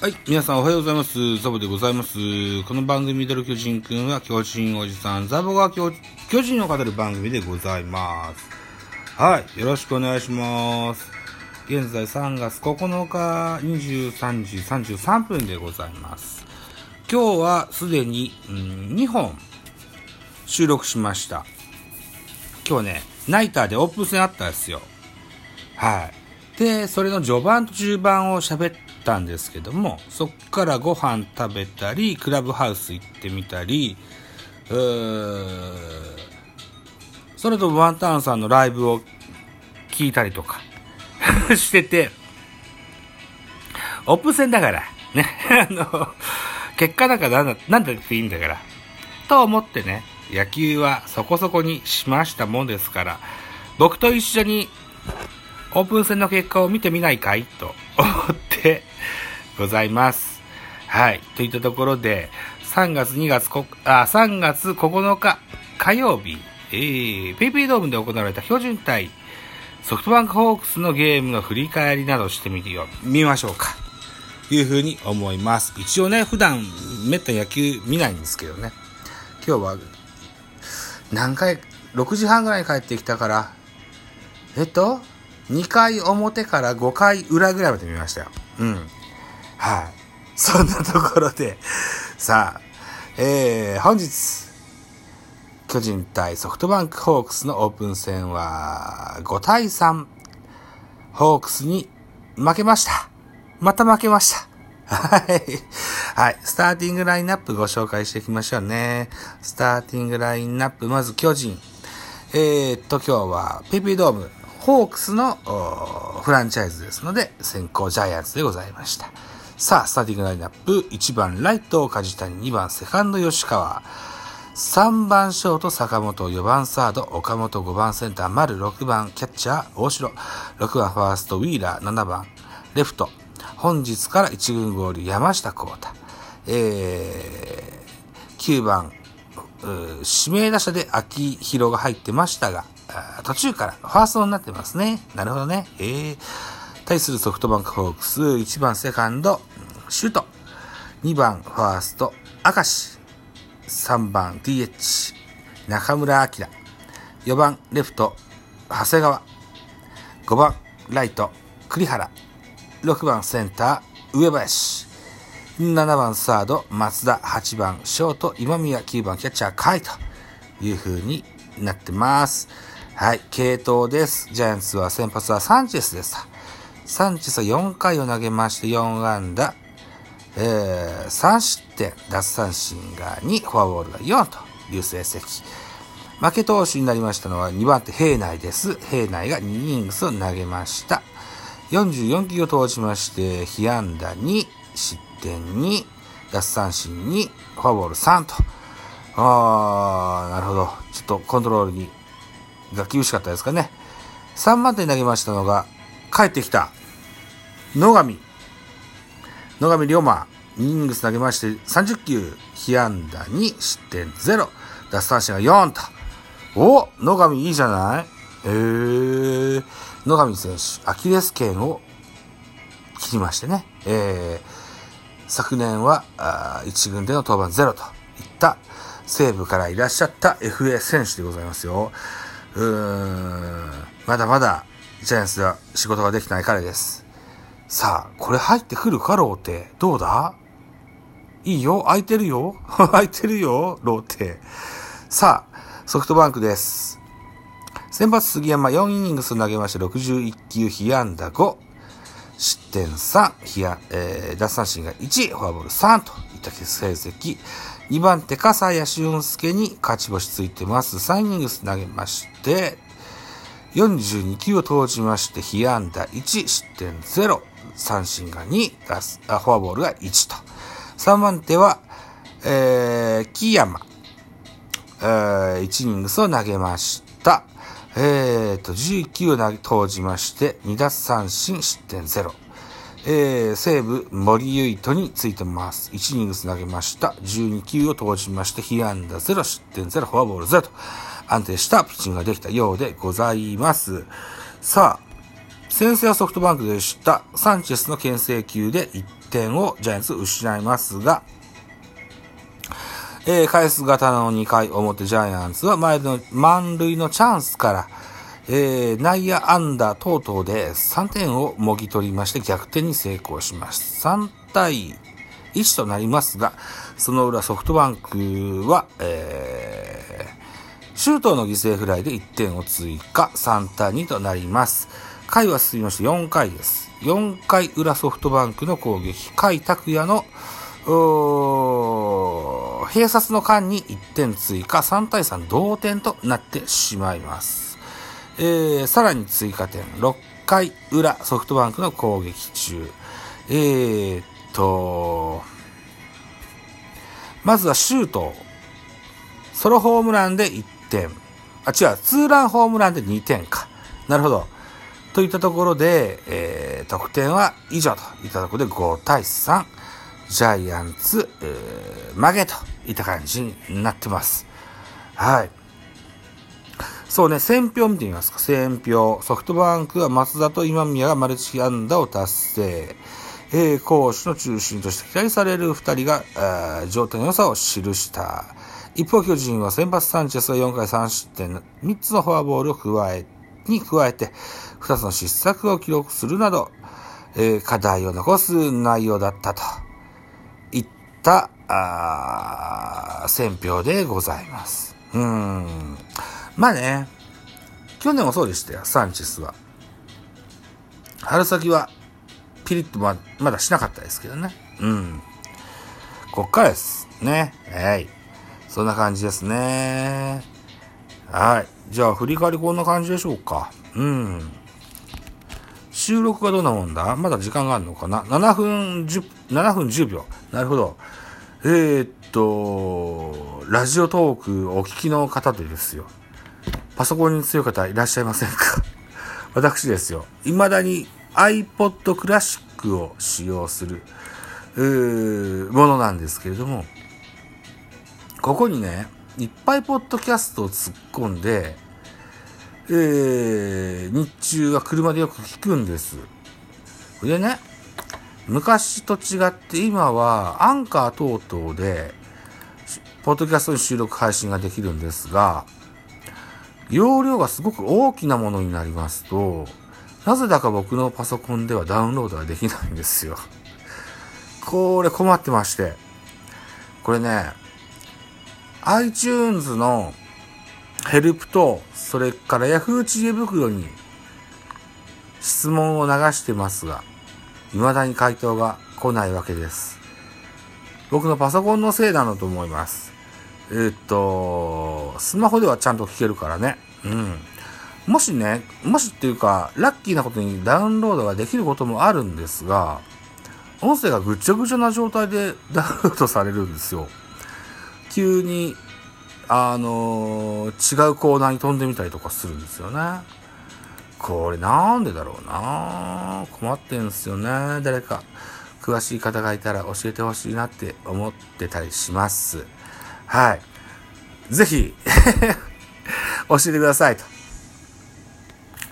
はい。皆さんおはようございます。ザボでございます。この番組ミドル巨人くんは巨人おじさん、ザボが巨人を語る番組でございます。はい。よろしくお願いします。現在3月9日23時33分でございます。今日はすでに、うん、2本収録しました。今日ね、ナイターでオープン戦あったんですよ。はい。で、それの序盤と中盤を喋ってたんですけども、そっからご飯食べたり、クラブハウス行ってみたり、うーそれとワンタンさんのライブを聞いたりとか してて、オープン戦だから、ね、あの、結果なんかなんだ、なんだっていいんだから、と思ってね、野球はそこそこにしましたもんですから、僕と一緒にオープン戦の結果を見てみないかい？と思ってございます。はい。といったところで、3月2月こ、あ、3月9日火曜日、えー、ペイペイドームで行われた標準対ソフトバンクホークスのゲームの振り返りなどしてみてよ、見ましょうか。いうふうに思います。一応ね、普段めったに野球見ないんですけどね。今日は何回、6時半ぐらいに帰ってきたから、えっと、2回表から5回裏ぐらいまで見ましたよ。うん。はい。そんなところで、さあ、えー、本日、巨人対ソフトバンクホークスのオープン戦は、5対3、ホークスに負けました。また負けました。はい。はい。スターティングラインナップご紹介していきましょうね。スターティングラインナップ、まず巨人。えー、っと、今日は、ペイペイドーム、ホークスのフランチャイズですので、先行ジャイアンツでございました。さあ、スターティングラインナップ、1番ライト梶谷、2番セカンド吉川、3番ショート坂本、4番サード岡本、5番センター丸、6番キャッチャー大城、6番ファーストウィーラー、7番レフト、本日から1軍合流山下幸太、えー、9番、指名打者で秋広が入ってましたが、途中からファーストになってますね。なるほどね。えー、対するソフトバンクホークス、1番セカンド、シュート。2番ファースト、明石。3番 DH、中村晃。4番レフト、長谷川。5番ライト、栗原。6番センター、上林。7番サード、松田。8番ショート、今宮。9番キャッチャー、甲斐という風になってます。はい、系統です。ジャイアンツは先発はサンチェスでした。サンチェスは4回を投げまして4安打、えー、3失点、奪三振が2、フォアボールが4という成績。負け投手になりましたのは2番手平内です。平内が2イニングスを投げました。44球を投じまして、被安打2、失点2、奪三振2、フォアボール3と。あー、なるほど。ちょっとコントロールにが厳しかったですかね。3番手に投げましたのが、帰ってきた、野上。野上龍馬、2イニングス投げまして、30球、被安打2、失点0、奪三振が4と。お野上いいじゃないえー、野上選手、アキレス腱を切りましてね。えー、昨年は、1軍での登板ゼロといった西部からいらっしゃった FA 選手でございますよ。うーん、まだまだジャイアンツでは仕事ができない彼です。さあ、これ入ってくるか、ローテ。どうだ？いいよ空いてるよ 空いてるよローテ。さあ、ソフトバンクです。先発杉山4イニングス投げまして61球、被安打5、失点3、被安、えー、奪三振が1、フォアボール3とった成績。2番手、笠谷俊介に勝ち星ついてます。3イニングス投げまして、42球を投じまして、被安打1、失点0、三振が2、あフォアボールが1と。3番手は、えー、木山、えー、1イニングスを投げました。えーと、19を投投じまして、2奪三振、失点0。えー、西武、森唯斗についてます。1イニングス投げました。12球を投じまして、被安打0、失点0、フォアボール0と、安定したピッチングができたようでございます。さあ、先制はソフトバンクでした。サンチェスの牽制球で1点をジャイアンツ失いますが、えー、返す型の2回表ジャイアンツは前の満塁のチャンスから、えー、内野安打等々で3点をもぎ取りまして逆転に成功します。3対1となりますが、その裏ソフトバンクは、えー、シュートの犠牲フライで1点を追加、3対2となります。回は進みまして4回です。4回裏ソフトバンクの攻撃、甲斐拓也の閉殺の間に1点追加、3対3同点となってしまいます。えー、さらに追加点、6回裏ソフトバンクの攻撃中。えー、っと、まずはシュート。ソロホームランで1点。あ、違う、ツーランホームランで2点か。なるほど。といったところで、えー、得点は以上といったところで5対3。ジャイアンツ、えー、負けといった感じになってます。はい。そうね、選票見てみますか。選票。ソフトバンクは松田と今宮がマルチ安打を達成。え、攻守の中心として期待される二人が、状態の良さを記した。一方、巨人は先発サンチェスが4回3失点、3つのフォアボールを加え、に加えて、2つの失策を記録するなど、えー、課題を残す内容だったといっ。た、あ選票でございます。うん。まあね、去年もそうでしたよ、サンチェスは。春先は、ピリッとま、まだしなかったですけどね。うん。こっからです。ね。はい。そんな感じですね。はい。じゃあ、振り返りこんな感じでしょうか。うん。収録がどんなもんだ？まだ時間があるのかな ?7 分10、7分10秒。なるほど。えー、っと、ラジオトークお聞きの方でですよ。パソコンに強い方いらっしゃいませんか？私ですよ。未だに iPod クラシックを使用する、ものなんですけれども、ここにね、いっぱいポッドキャストを突っ込んで、えー、日中は車でよく聞くんです。でね、昔と違って今はアンカー等々で、ポッドキャストに収録配信ができるんですが、容量がすごく大きなものになりますと、なぜだか僕のパソコンではダウンロードができないんですよ。これ困ってまして。これね、iTunes のヘルプと、それから Yahoo 知恵袋に質問を流してますが、未だに回答が来ないわけです。僕のパソコンのせいなのと思います。えー、っと、スマホではちゃんと聞けるからね。うん。もしね、もしっていうか、ラッキーなことにダウンロードができることもあるんですが、音声がぐちゃぐちゃな状態で ダウンロードされるんですよ。急に、あのー、違うコーナーに飛んでみたりとかするんですよね。これなんでだろうな困ってんすよね。誰か詳しい方がいたら教えてほしいなって思ってたりします。はい。ぜひ 教えてくださいと。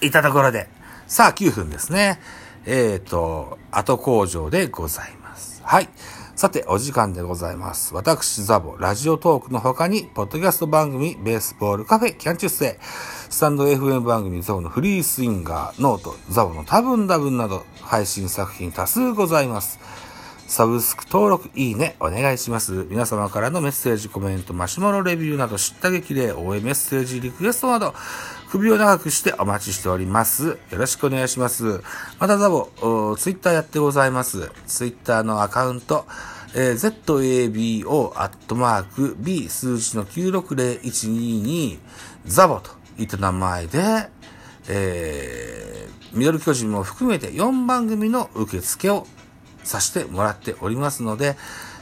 いたところで、さあ9分ですね。えっ、ー、と、後工場でございます。はい。さて、お時間でございます。私、ザボ、ラジオトークの他に、ポッドキャスト番組、ベースボールカフェ、キャンチュッセスタンド FM 番組、ザボのフリースインガー、ノート、ザボの多分多分など、配信作品多数ございます。サブスク登録、いいね、お願いします。皆様からのメッセージ、コメント、マシュマロレビューなど、知った激励、応援メッセージ、リクエストなど、首を長くしてお待ちしております。よろしくお願いします。またザボ、ツイッターやってございます。ツイッターのアカウント、えー、zabo アットマーク b 数字の960122ザボといった名前で、えー、ミドル巨人も含めて4番組の受付をさせてもらっておりますので、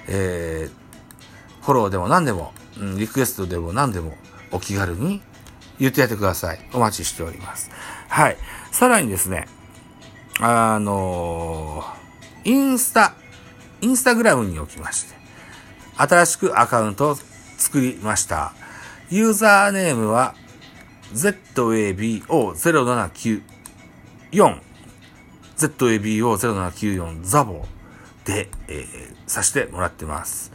えー、フォローでも何でも、うん、リクエストでも何でもお気軽に言ってやってください。お待ちしております。はい。さらにですね、あのー、インスタ、インスタグラムにおきまして、新しくアカウントを作りました。ユーザーネームは ZABO0794 ZABO0794 ザボで、えー、させてもらってます。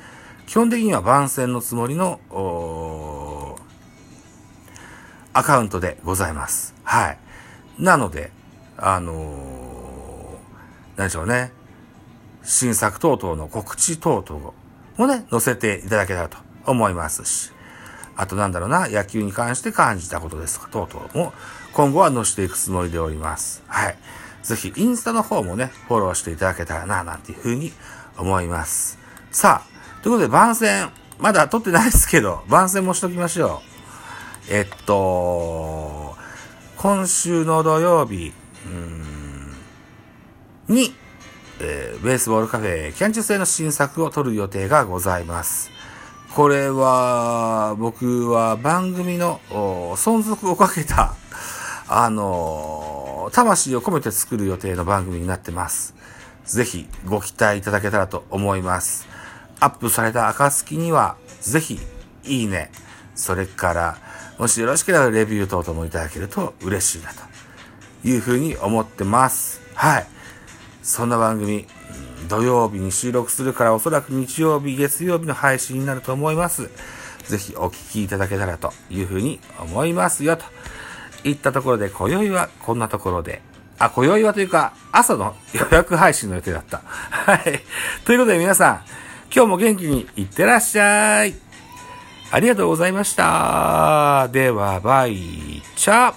基本的には番宣のつもりの、アカウントでございます。はい。なので、あのー、何でしょうね。新作等々の告知等々もね、載せていただけたらと思いますし、あとなんだろうな、野球に関して感じたことですとか、等々も今後は載せていくつもりでおります。はい。ぜひ、インスタの方もね、フォローしていただけたらな、なんていうふうに思います。さあ、ということで番宣、まだ撮ってないですけど、番宣もしときましょう。えっと、今週の土曜日、に、えー、ベースボールカフェキャンチュ製の新作を撮る予定がございます。これは、僕は番組の存続をかけた、あの魂を込めて作る予定の番組になってます。ぜひご期待いただけたらと思います。アップされた暁には、ぜひ、いいね。それから、もしよろしければレビュー等々もいただけると嬉しいなというふうに思ってます。はい。そんな番組、土曜日に収録するからおそらく日曜日、月曜日の配信になると思います。ぜひお聞きいただけたらというふうに思いますよ、といったところで、今宵はこんなところで、あ、今宵はというか、朝の予約配信の予定だった。はい。ということで皆さん、今日も元気にいってらっしゃい。ありがとうございました。では、バイチャ